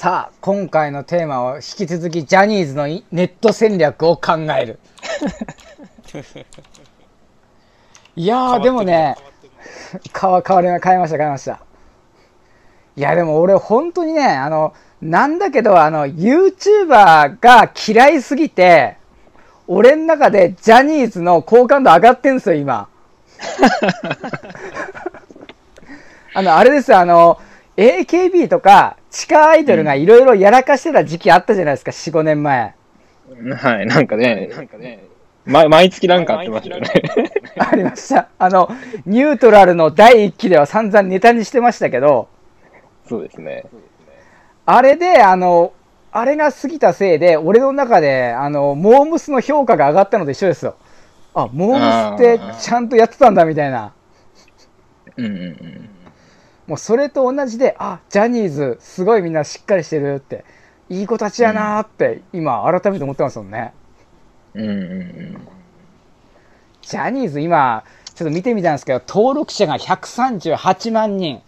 さあ、今回のテーマは引き続きジャニーズのネット戦略を考える。いやー、でもね、変わ、変わりま、変えました、変えました。いや、でも俺本当にね、あの、なんだけど、あの、YouTuber が嫌いすぎて、俺の中でジャニーズの好感度上がってんすよ、今。あの、あれですよ、あの、AKB とか地下アイドルがいろいろやらかしてた時期あったじゃないですか、4、5年前。はい、なんかね、なんかね、ま、毎月なんかあってましたよね。ありました。あの、ニュートラルの第1期では散々ネタにしてましたけど、そうですね。あれで、あの、あれが過ぎたせいで、俺の中で、あの、モームスの評価が上がったのと一緒ですよ。あ、モームスってちゃんとやってたんだみたいな。うんうんうん。もうそれと同じで、あ、ジャニーズ、すごいみんなしっかりしてるって、いい子たちやなーって、今、改めて思ってますもんね。うんうんうん。ジャニーズ、今、ちょっと見てみたんですけど、登録者が138万人、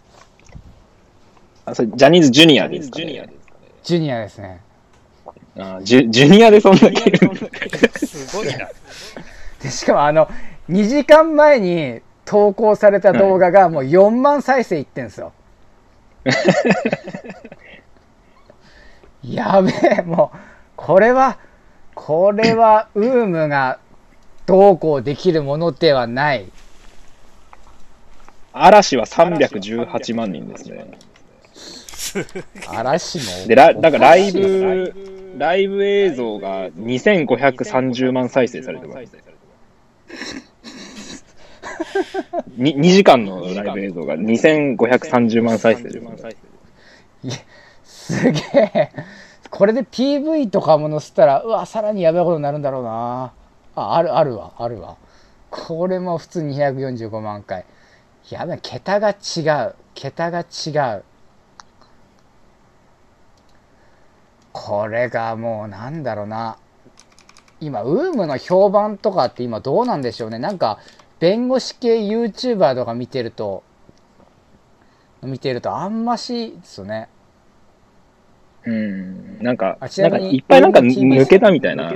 あ、それ、ジャニーズジュニアですか、ね、ジュニアですかね。ジュニアですね。あジュ、ジュニアでそんだけいるんだ。すごいな。で、しかもあの、2時間前に投稿された動画がもう4万再生いってんすよ。やべえ、もう、これは、これは、ウームがどうこうできるものではない。嵐は318万人ですね。嵐も。で、ラ、だからライブ、ライブ映像が2530万再生されてます。2, 時間のライブ映像が2530万再生です、ね。すげえ。これで PV とかも載せたら、うわ、さらにやばいことになるんだろうな。あ、ある、あるわ、あるわ。これも普通245万回。やべえ、桁が違う。桁が違う。これがもうなんだろうな。今、ウームの評判とかって今どうなんでしょうね。なんか、弁護士系 YouTuber とか見てると、見てるとあんましですよね。うん。なんか、あちなんみにいっぱいなんか抜けたみたいな。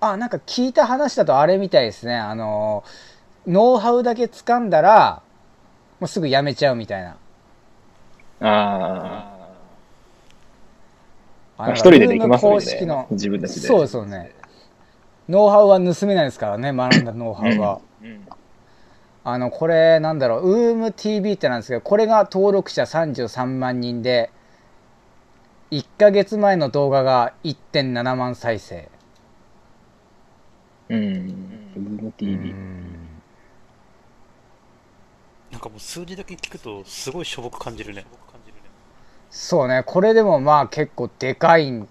あ、なんか聞いた話だとあれみたいですね。あの、ノウハウだけ掴んだら、もうすぐやめちゃうみたいな。あああ。一人でできますもん公式のね。自分たちで。そうですよね。ノウハウは盗めないですからね、学んだノウハウは。うんあの、これ、なんだろう、ウーム TV ってなんですけど、これが登録者33万人で、1ヶ月前の動画が1.7万再生。うん。ウーム TV。なんかもう数字だけ聞くとすごいしょぼく感じるね。そうね、これでもまあ結構でかい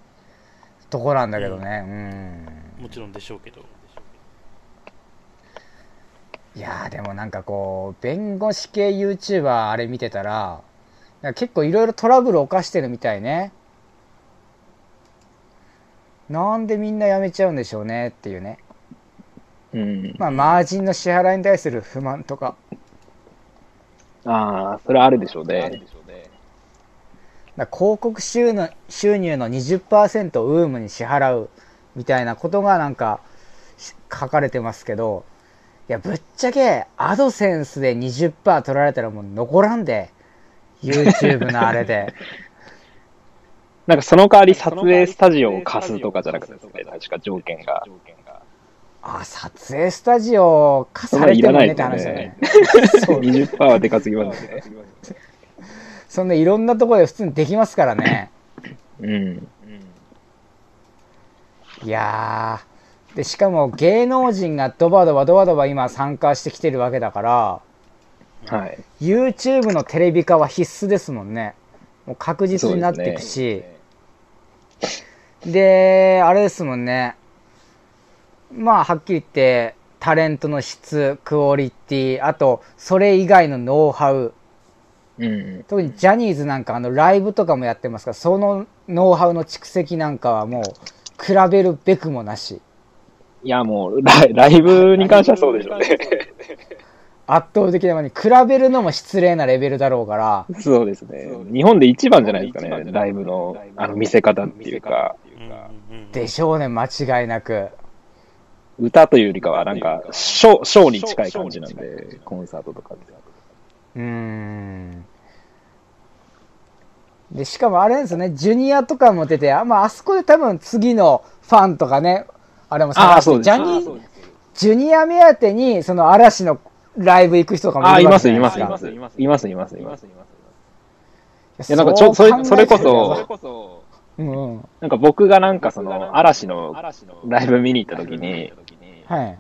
とこなんだけどね。うん。もちろんでしょうけど。いやーでもなんかこう弁護士系 YouTuber あれ見てたら結構いろいろトラブル犯してるみたいねなんでみんな辞めちゃうんでしょうねっていうねうん。まあマージンの支払いに対する不満とかああ、それはあるでしょうね。だ広告収入収入の20%をウームに支払うみたいなことがなんかし書かれてますけどいやぶっちゃけアドセンスで20%取られたらもう残らんで YouTube のあれで なんかその代わり撮影スタジオを貸すとかじゃなくて確か条件が。あ撮影スタジオ化されてもねって話だねそう20%はでかすぎますね。そんないろんなところで普通にできますからね。うん。いやー。でしかも芸能人がドバドバドバドバ今参加してきてるわけだからはい。YouTube のテレビ化は必須ですもんね。もう確実になっていくし。であれですもんね。まあはっきり言ってタレントの質クオリティあとそれ以外のノウハウうん。特にジャニーズなんかあのライブとかもやってますからそのノウハウの蓄積なんかはもう比べるべくもなしいや、もうライ、ライブに関してはそうでしょうね。圧倒的なものに比べるのも失礼なレベルだろうから、そうですね。日本で一番じゃないですかね、ライブのあの見せ方っていうか、でしょうね、間違いなく。歌というよりかはなんか、ショー、ショーに近い感じなんで、コンサートとかって。うーん。で、しかもあれですよね、ジュニアとかも出て、あ,、まあ、あそこで多分次のファンとかね、あれもあ探して、あそうですジャニー、ジュニア目当てに、その嵐のライブ行く人とかもいます、いるわけじいます、いゃないですか。ます、います、います、います、います。いいや、なんかちょ、それ、それこそ。なんか僕がなんかその、嵐のライブ見に行った時に、はい。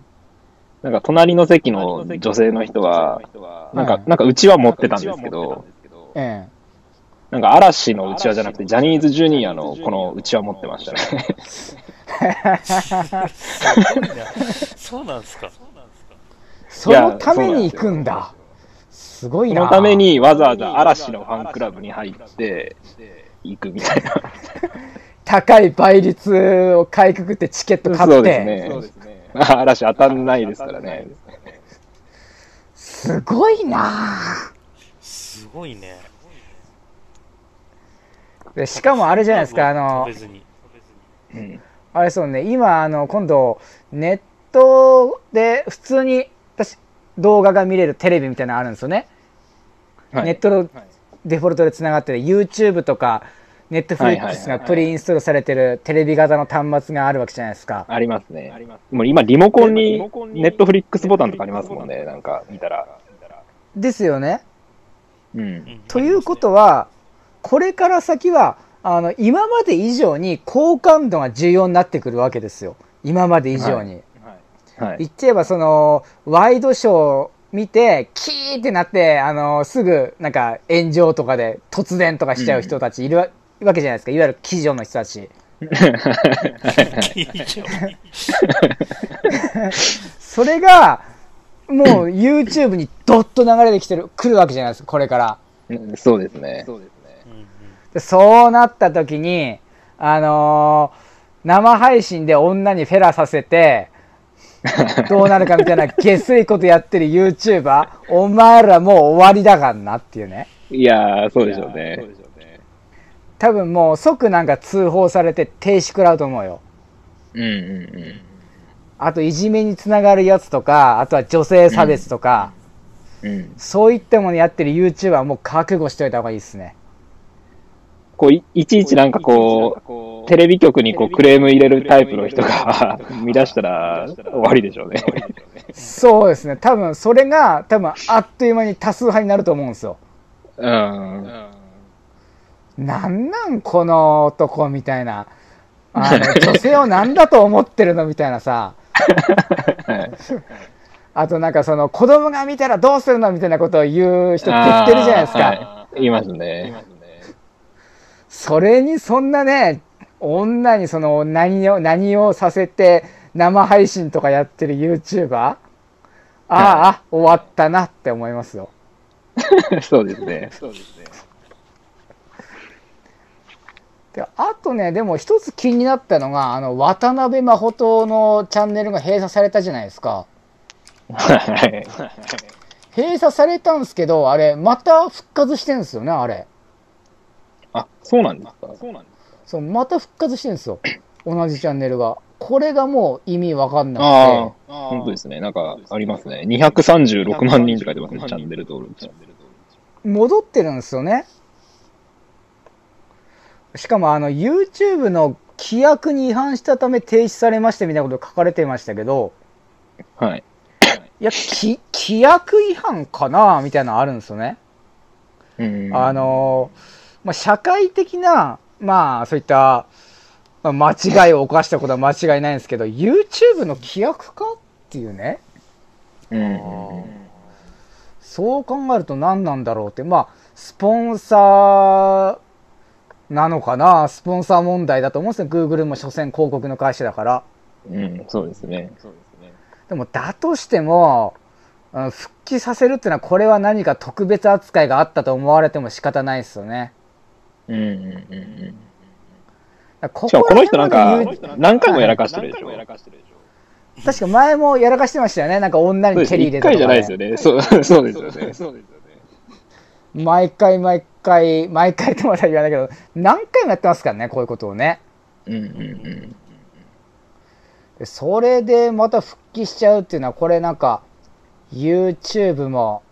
なんか隣の席の女性の人は、なんか、なんかうちわ持ってたんですけど、えなんか嵐のうちわじゃなくて、ジャニーズジュニアのこのうちわ持ってましたね。そうなんですか。え。そのために行くんだ。すごいな。そのためにわざわざ嵐のファンクラブに入って、行くみたいな。高い倍率をかいくぐってチケット買って。そうですね。嵐当たんないですからね。すごいなすごいね。でしかもあれじゃないですか、あの。うん。あれそうね、今、あの、今度、ネットで普通に私動画が見れるテレビみたいなのあるんですよね。はいネットのデフォルトでつながってる YouTube とか、ネットフリックスがプリインストールされてるテレビ型の端末があるわけじゃないですか。ありますね。もう今、リモコンにネットフリックスボタンとかありますもんね、なんか見たら。ですよね。うん。ということは、これから先は、あの、今まで以上に好感度が重要になってくるわけですよ。今まで以上に。はい。言っちゃえばそのワイドショーを見てキーってなってあのすぐなんか炎上とかで突然とかしちゃう人たちいるわ,、わけじゃないですか。いわゆる基女の人たち。それがもう YouTube にドッと流れてきてる来るわけじゃないですか。これから。うんそうですね。うんうんでそうなった時にあのー生配信で女にフェラさせて どうなるかみたいな下水ことやってる YouTuber お前らもう終わりだからなっていうねいやー、そうでしょうね。多分もう即なんか通報されて停止食らうと思うようんうんうん。あといじめにつながるやつとかあとは女性差別とか、うん。そういったものやってる YouTuber はもう覚悟しておいた方がいいですねこうい、いちいちなんかこう、テレビ局にこうクレーム入れるタイプの人が見出したら終わりでしょうね。そうですね多分それが多分あっという間に多数派になると思うんですようん。なんなんこの男みたいなあの 女性を何だと思ってるのみたいなさあとなんかその子供が見たらどうするのみたいなことを言う人ってってるじゃないですか、はい。いますね。それにそんなね、女にその何を、何をさせて生配信とかやってる YouTuber? ああ、あ終わったなって思いますよ。そうですね。であとね、でも一つ気になったのが、あの、渡辺真琴のチャンネルが閉鎖されたじゃないですか。はい。閉鎖されたんですけど、あれ、また復活してるんですよね、あれ。あ、そうなんですか？そうなんですそう、また復活してるんですよ。同じチャンネルが。これがもう意味わかんなくて。ああ、本当ですね。なんかありますね。236万人って書いてますね、チャンネル登録者。戻ってるんですよね。しかもあの YouTube の規約に違反したため停止されましたみたいなこと書かれてましたけど、はい。いや、き規約違反かなみたいなのあるんですよね。うんあ、のまあ、社会的な、まあ、そういった、まあ、間違いを犯したことは間違いないんですけど、YouTube の規約かっていうね。うん。そう考えると何なんだろうって、まあ、スポンサーなのかな、スポンサー問題だと思うんですよ、Google も所詮広告の会社だから。うん、そうですね。でも、だとしても、うん復帰させるっていうのは、これは何か特別扱いがあったと思われても仕方ないですよね。うんうんうんうん。こしかもこの人なんか何回もやらかしてるでしょ。確か前もやらかしてましたよね。なんか女に蹴り入れ一回じゃないですよね。そうそうですよね。そうですよね。毎回毎回、毎回とまだ言わないけど、何回もやってますからね、こういうことをね。うんうんうん。でそれでまた復帰しちゃうっていうのは、これなんか、YouTube も、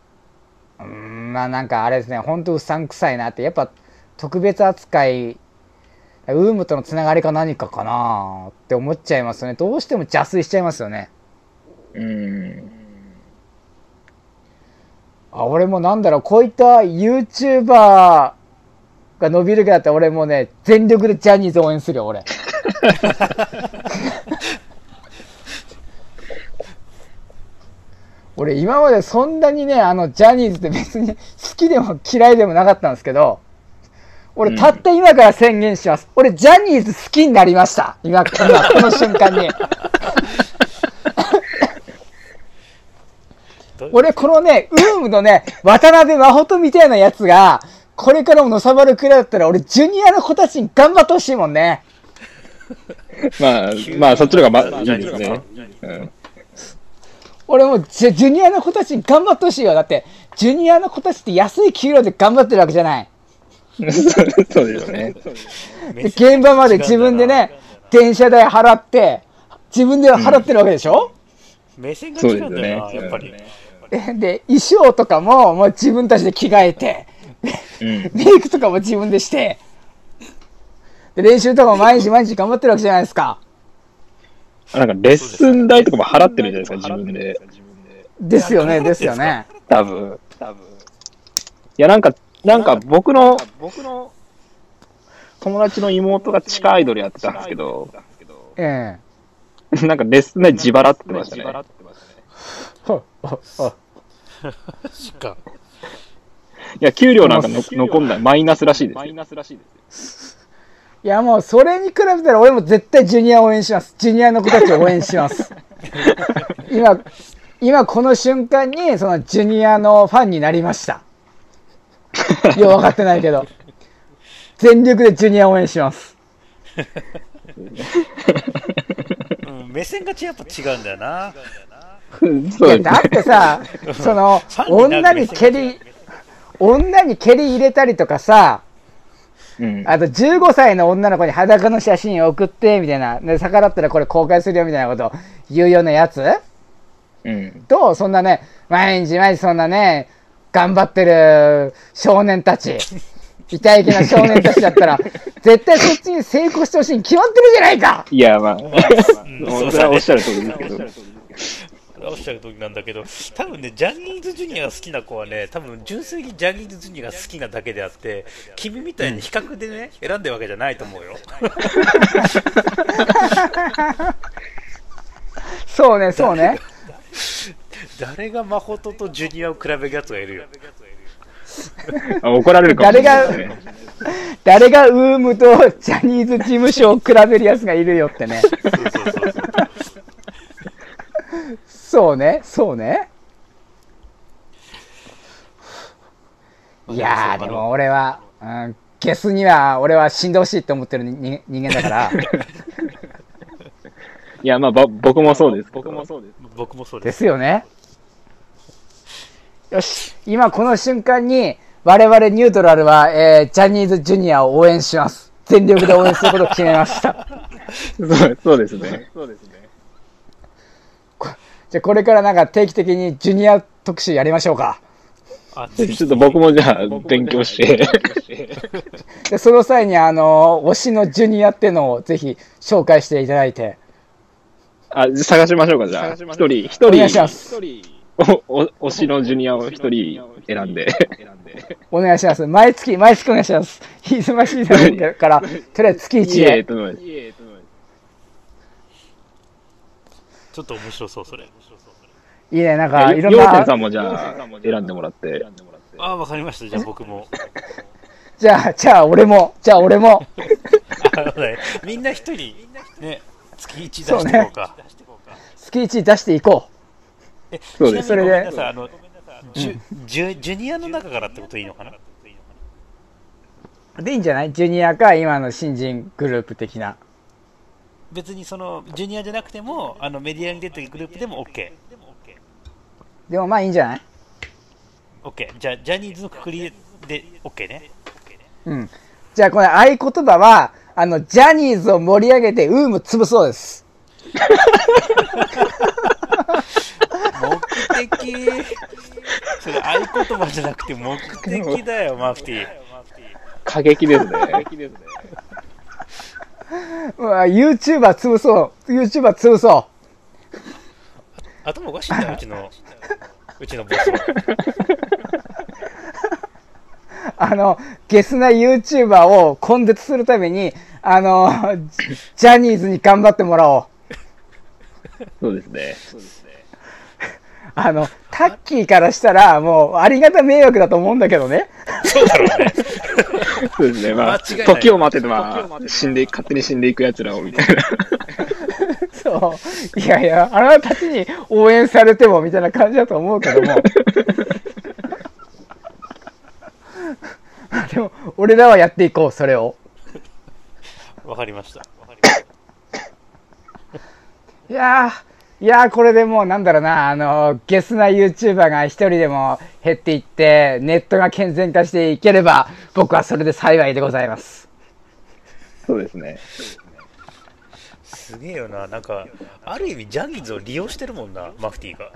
うーん、まあなんかあれですね、ほんとうさんくさいなって、やっぱ特別扱い、ウームとのつながりか何かかなって思っちゃいますよね。どうしても邪推しちゃいますよね。うん。あ、俺もなんだろう、こういった YouTuber が伸びるかだったら俺もうね、全力でジャニーズ応援するよ、俺。俺今までそんなにね、あの、ジャニーズって別に好きでも嫌いでもなかったんですけど、俺たった今から宣言します。俺ジャニーズ好きになりました。今、今この瞬間に。俺このね、ウームのね、渡辺真帆みたいなやつが、これからものさばるくらいだったら、俺ジュニアの子たちに頑張ってほしいもんね。まあ、まあ、そっちの方がまいいですね。うん。俺もジュジュニアの子たちに頑張ってほしいよ。だって、ジュニアの子たちって安い給料で頑張ってるわけじゃない。そうですよね。で現場まで自分でね、電車代払って、自分で払ってるわけでしょ、目線が違うんだよな、そうですよねやっぱり。でで、衣装とかも、もう自分たちで着替えて、うん。メイクとかも自分でして、で練習とかも毎日毎日頑張ってるわけじゃないですか。なんか、レッスン代とかも払ってるじゃないですか、自分で。ですよね、ですよね。多分。多分。いや、なんか、なんか僕の、僕の友達の妹が地下アイドルやってたんですけど、え なんかレッスン代自腹って言ってましたね。いや、給料なんかの残んない。マイナスらしいです。マイナスらしいです。いやもうそれに比べたら俺も絶対ジュニア応援します。ジュニアの子たちを応援します。今、今この瞬間にそのジュニアのファンになりました。いや、分かってないけど。全力でジュニア応援します。うん、目線がやっぱ違うんだよな。そいうや、だってさ、その女に蹴り、女に蹴り入れたりとかさ、うん。あと15歳の女の子に裸の写真送って、みたいな。で、逆らったらこれ公開するよ、みたいなこと言うようなやつうん。と、そんなね、毎日毎日そんなね、頑張ってる少年たち、痛い気な少年たちだったら、絶対そっちに成功してほしいに決まってるじゃないか。いや、まあ、うん。それはおっしゃる通りですけど。おっしゃる通りなんだけど、多分ね、ジャニーズジュニアが好きな子はね、多分純粋にジャニーズジュニアが好きなだけであって、君みたいに比較でね、選んでるわけじゃないと思うよ。そうね、そうね。誰がマホトとジュニアを比べるやつがいるよ。あ怒られるかもしれないですね。誰がウームとジャニーズ事務所を比べるやつがいるよってね。そうね、そうね。いやー、でも俺は、うん、ゲスには俺は死んでほしいって思ってる人人間だから。いや、まあ、ぼ僕もそうです。僕もそうです。僕もそうでです。すよね。よし、今この瞬間に、我々ニュートラルは、えージャニーズジュニアを応援します。全力で応援することを決めました。そうそうですね。そうですね。じゃあこれからなんか定期的にジュニア特集やりましょうか。あ、ぜひちょっと僕もじゃあ、勉強して。で、その際にあの、推しのジュニアっていうのをぜひ紹介していただいて。あ、探しましょうか、じゃあ。一人、一お願いします人、お、お、推しのジュニアを一人選んで。お願いします。毎月、毎月お願いします。忙しいだろうから、とりあえず月1いえ、で。ちょっと面白そう、それ。いいね、なんか、いろんようてんさな、んもじゃあ、選んでもらって。あ、わかりました。じゃあ僕も。じゃあ、じゃあ俺も、じゃあ俺も。みんな一人、ね、月1出していこうか。月1出していこえそうですそれでジュ、ジュ、ニアの中からってこといいのかな？う。でいいんじゃない？ジュニアか今の新人グループ的な。別にそのジュニアじゃなくてもあのメディアに出てるグループでも OK。でもまあいいんじゃない？OK。じゃあ、ジャニーズのくくりで OK ね。うん。じゃあこれ合言葉は、あの、ジャニーズを盛り上げてウーム潰そうです。目的。それ合言葉じゃなくて目的だよ、マフティー。過激ですね。うわ YouTuber 潰そう。YouTuber 潰そう。頭おかしいんだよ、うちの、うちのボスは。あの、ゲスな YouTuber を根絶するために、あの、ジジャニーズに頑張ってもらおう。そうですね。あの、タッキーからしたら、もう、ありがた迷惑だと思うんだけどね。そうだろうね。そうですね。まあ、間違いない時を待てば、死んで、勝手に死んでいく奴らを、みたいな。そう。いやいや、あなたたちに応援されても、みたいな感じだと思うけども。でも、俺らはやっていこう、それを。わかりました。わかりました。いやー、いやー、これでもうなんだろうな、あの、ゲスな YouTuber が一人でも減っていって、ネットが健全化していければ、僕はそれで幸いでございます。そうですね。すげえよな、なんか、ある意味、ジャニーズを利用してるもんな、マフティーが。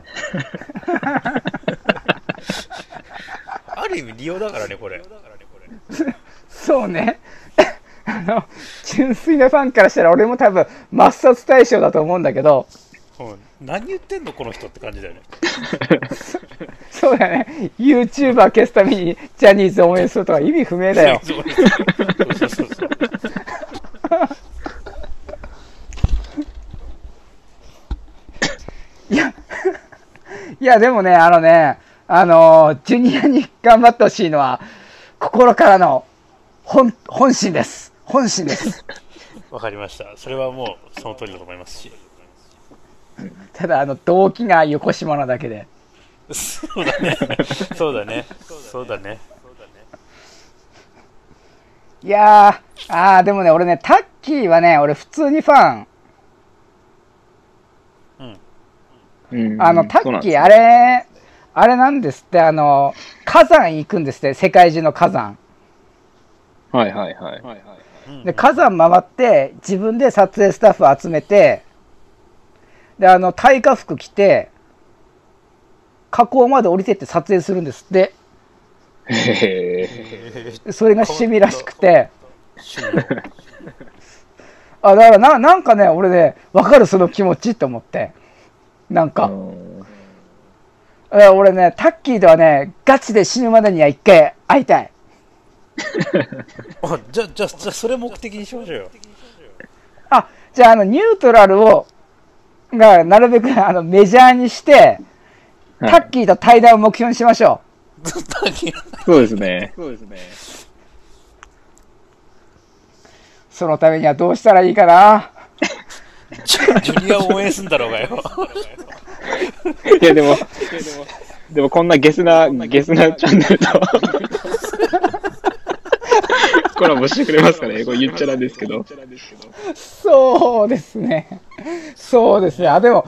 ある意味、利用だからね、これ。そうね。あの、純粋なファンからしたら俺も多分抹殺対象だと思うんだけど、うん、何言ってんの、この人って感じだよね。そうだね。YouTuber 消すためにジャニーズを応援するとか意味不明だよ。そうそうそうそう。いや、いやでもね、あのね、あの、ジュニアに頑張ってほしいのは、心からの本、本心です。本心です。わかりました。それはもう、その通りだと思いますし。ただ、あの、動機が横島なだけで。そうだね。そうだね。そうだね。いやー、あー、でもね、俺ね、タッキーはね、俺普通にファン。うんあの、タッキー、あれれ、あれなんですって、あの、火山行くんですって、世界中の火山。はいはいはい。うんで、火山回って、自分で撮影スタッフ集めて、で、あの、耐火服着て、河口まで降りてって撮影するんですって。それが趣味らしくて、あ、だからな、なんかね、俺ね、わかるその気持ちって思って。なんか、俺ね、タッキーとはね、ガチで死ぬまでには一回会いたい。あじゃあ、じゃあ、じゃあそれ目的にしましょうよ。あ、じゃあ、あの、ニュートラルを、が、なるべく、あの、メジャーにして、タッキーと対談を目標にしましょそうですね。そうですね。う。そのためにはどうしたらいいかな。ジュジュニアを応援すんだろうがよ。いやでも、でもこんなゲスな、ゲスなチャンネルと、コラボしてくれますかねこれ言っちゃなんですけど。そうですね。そうですね。あ、でも、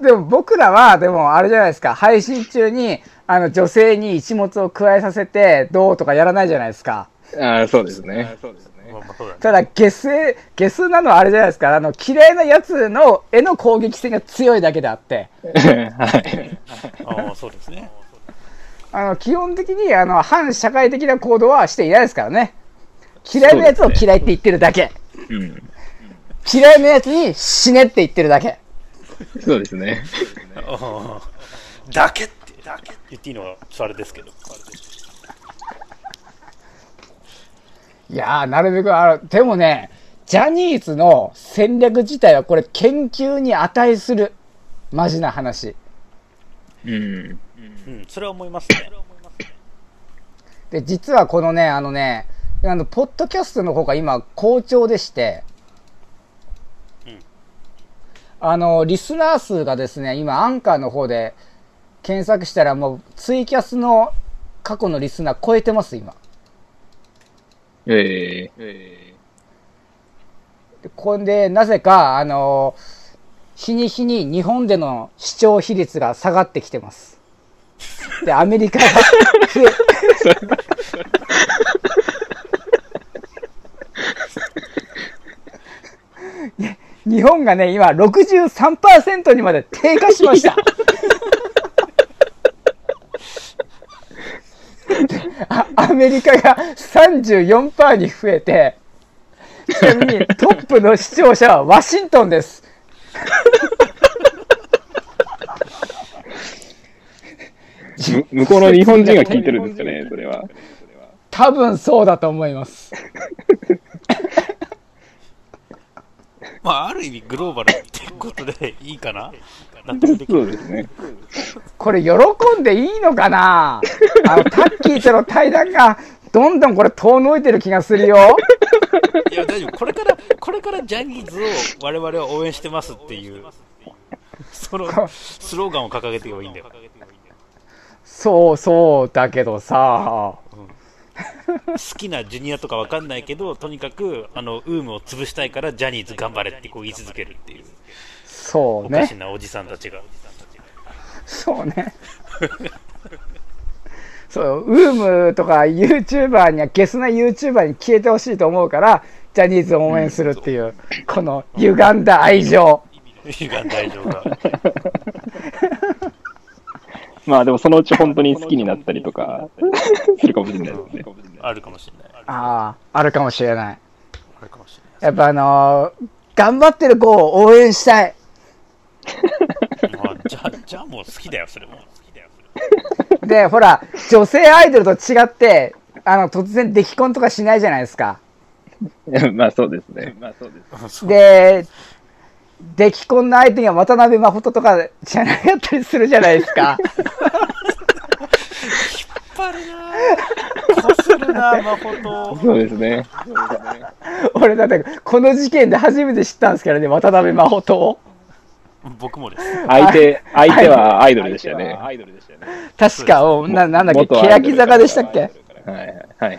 でも僕らは、でもあれじゃないですか、配信中に、あの、女性に一物を加えさせて、どうとかやらないじゃないですか。あ、そうですね。ただ、ゲス、ゲスなのはあれじゃないですか、あの、嫌いなやつの、絵の攻撃性が強いだけであって、はい。ああ、そうですね。あの、基本的に、あの、反社会的な行動はしていないですからね。嫌いなやつを嫌いって言ってるだけ。うん。嫌いなやつに死ねって言ってるだけ。そうですね。あ あだけって、だけって言っていいのは、それですけど。いやー、なるべく、あの、でもね、ジャニーズの戦略自体はこれ研究に値する。マジな話。うん。うん、それは思いますね。で、実はこのね、あのね、あの、ポッドキャストの方が今好調でして、うん。あの、リスナー数がですね、今アンカーの方で検索したらもうツイキャスの過去のリスナー超えてます、今。ええ。でこんで、なぜか、あの日に日に日本での視聴比率が下がってきてます。で、アメリカが増え、日本がね、今63%にまで低下しました。あアメリカが34%に増えて、ちなみにトップの視聴者はワシントンです。む向こうの日本人が聞いてるんですよね、それは。多分そうだと思います。まあ、ある意味グローバルってことでいいかな？そうですね。これ喜んでいいのかな？あの、タッキーとの対談がどんどんこれ遠のいてる気がするよ。いや、大丈夫。これから、これからジャニーズを我々は応援してますっていう、そのスローガンを掲げていけばいいんだよ。そうそうだけどさ、好きなジュニアとかわかんないけど、とにかく、あの、ウームを潰したいからジャニーズ頑張れってこう言い続けるっていう、そうおかしね。なおじさんたちが。そうね。そう、ウームとか YouTuber には、ゲスな YouTuber に消えてほしいと思うから、ジャニーズを応援するっていう、この歪んだ愛情。歪んだ大丈夫が。まあでもそのうち本当に好きになったりとか するかもしれないですね。あるかもしれない。ああ、あるかもしれない。あるかもしれない。やっぱあのー頑張ってる子を応援したい。まあ、じゃあ、じゃあもう好きだよ、それも。好きだよ、それで、ほら、女性アイドルと違って、あの、突然出来婚とかしないじゃないですか。まあそうですね。まあそうです。で、出来婚の相手が渡辺真帆とかじゃなかったりするじゃないですか。引っ張るなぁ。こするなぁ、誠。そうですね。俺だって、この事件で初めて知ったんですけどね、渡辺真帆と。僕もです。相手、相手はアイドルでしたよね。確か、おななんだっけ、欅坂でしたっけ？はいはいはい。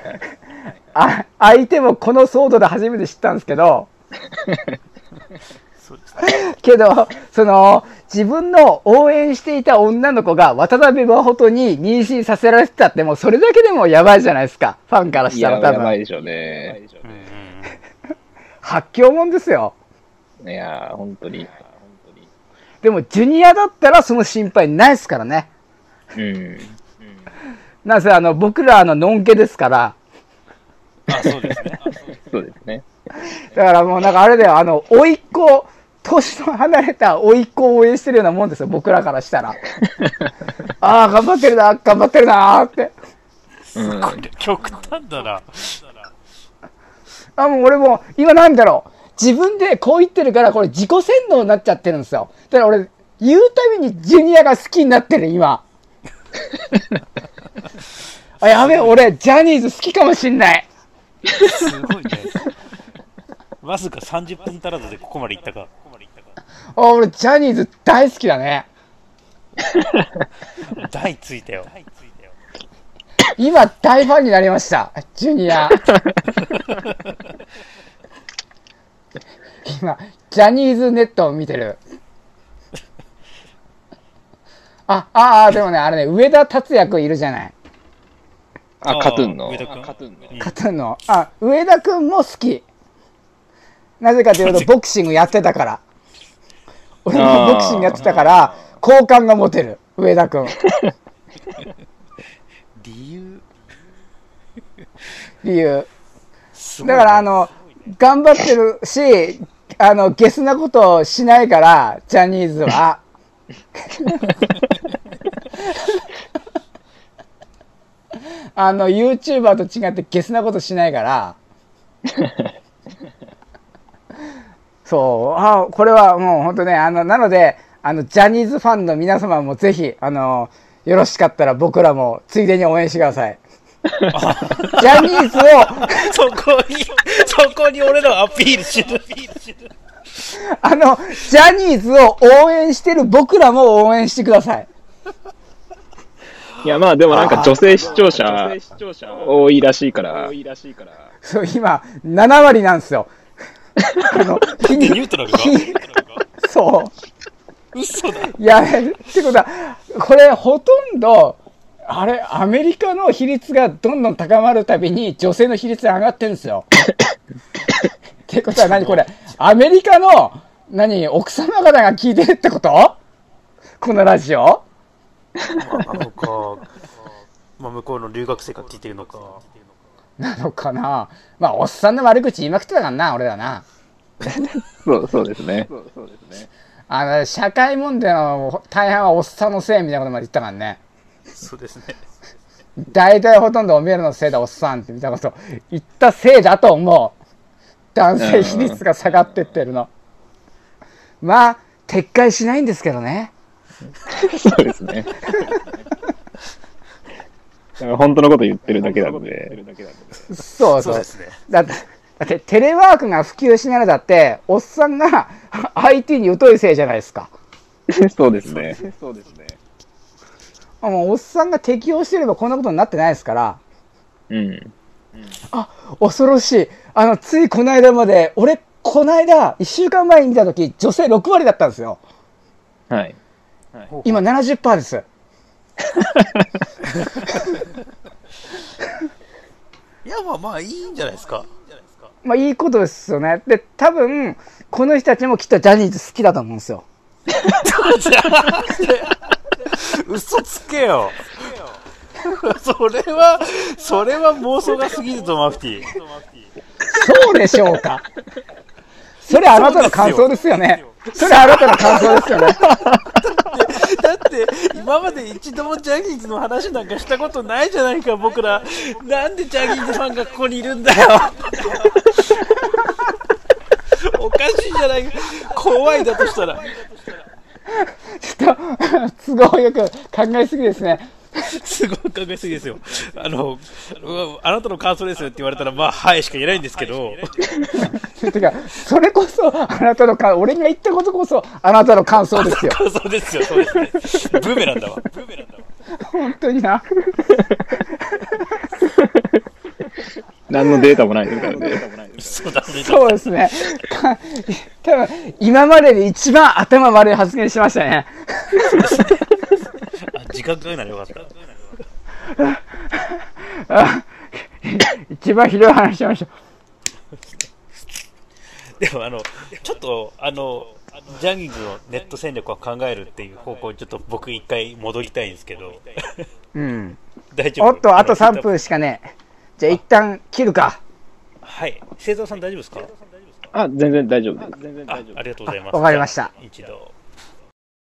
あ、相手もこの騒動で初めて知ったんですけど、そうです。けど、その、自分の応援していた女の子が渡辺真帆とに妊娠させられてたって、もうそれだけでもやばいじゃないですか。ファンからしたら多分。やばいでしょうね。うんうん発狂もんですよ。いや、本当に。でも、ジュニアだったらその心配ないですからね。うん。なぜ、あの、僕らあの、のんけですから。あ、そうですね。そうですね。だからもうなんかあれだよ、あの、甥っ子、年の離れた甥っ子を応援してるようなもんですよ、僕らからしたら。ああ、頑張ってるな、頑張ってるなーって。極端だな。あ、もう俺も、今なんだろう。自分でこう言ってるから、これ自己洗脳になっちゃってるんですよ。だから俺、言うたびにジュニアが好きになってる、今。あ、やべえ、俺、ジャニーズ好きかもしんない。すごいね。わずか30分足らずでここまで行ったか。あ、俺、ジャニーズ大好きだね。台ついたよ。今、大ファンになりました。ジュニア。今、ジャニーズネットを見てる。あ、ああ、でもね、あれね、上田達也くんいるじゃない。あ、カトゥーンの？上田君カトゥーンの。うんカトゥーンの。あ、上田くんも好き。なぜかというと、ボクシングやってたから。俺もボクシングやってたから、好感が持てる。上田くん。理由？理由。だから、あの、頑張ってるし、あの、ゲスなことをしないから、ジャニーズは。あの、YouTuber と違ってゲスなことしないから。そう、あ、これはもう本当ね、あの、なので、あの、ジャニーズファンの皆様もぜひ、あの、よろしかったら僕らもついでに応援してください。ジャニーズを、そこに、そこに俺らアピールしる。あの、ジャニーズを応援してる僕らも応援してください。いや、まあでもなんか女性視聴者多いらしいから、そう、今、7割なんですよ。あの、ニュートラルが？そう。嘘だ。いや、ってことは、これほとんど、あれ、アメリカの比率がどんどん高まるたびに女性の比率が上がってるんですよ。ってことは何これ、アメリカの、何、奥様方が聞いてるってこと？このラジオ？まあ、なのか、まあ、向こうの留学生が聞いてるのか。なのかな？まあ、おっさんの悪口言いまくってたからな、俺らな。そう、そうですね。あの、社会問題の大半はおっさんのせいみたいなことまで言ったからね。そうですね。大体ほとんどおめえらのせいだ、おっさんってみたいなこと言ったせいだと思う。男性比率が下がってってるの。まあ、撤回しないんですけどね。そうですね。本当のこと言ってるだけなんで。そうそうね。だって、だってテレワークが普及しないのだって、おっさんが IT に疎いせいじゃないですか。そうですね。そうですね。あもうおっさんが適応してればこんなことになってないですから。うん。あ、恐ろしい。あの、ついこの間まで、俺、この間、1週間前に見たとき、女性6割だったんですよ。はい。今70%です。いや、まあまあ、いいんじゃないですか。まあ、いいことですよね。で、多分、この人たちもきっとジャニーズ好きだと思うんですよ。嘘つけよ。それは、それは妄想が過ぎるぞ、マフティー。そうでしょうか。それあなたの感想ですよね。それあなたの感想ですよね。だって、今まで一度もジャニーズの話なんかしたことないじゃないか、僕ら。なんでジャニーズファンがここにいるんだよ。おかしいじゃないか。怖いだとしたら。ちょっと、都合よく考えすぎですね。すごい考えすぎですよ。あの、うわあなたの感想ですよって言われたら、まあ、はいしか言えないんですけど、てか、それこそ、あなたの感、俺が言ったことこそ、あなたの感想ですよ。感想ですよ、そうですね。ブーメランだわ。ブーメランだわ。本当にな。何のデータもないですからね。そうですね。か多分、今までで一番頭悪い発言しましたね。あ自覚がならよかった。あ一番ひどい話しました。でもあの、ちょっと、あの、ジャニーズのネット戦略を考えるっていう方向にちょっと僕一回戻りたいんですけど、うん。大丈夫？おっと、あとの3分しかねえ。じゃあ一旦切るか。はい。星座さん大丈夫ですか？あ、全然大丈夫です。全然あ大丈夫ありがとうございます。わかりました一度。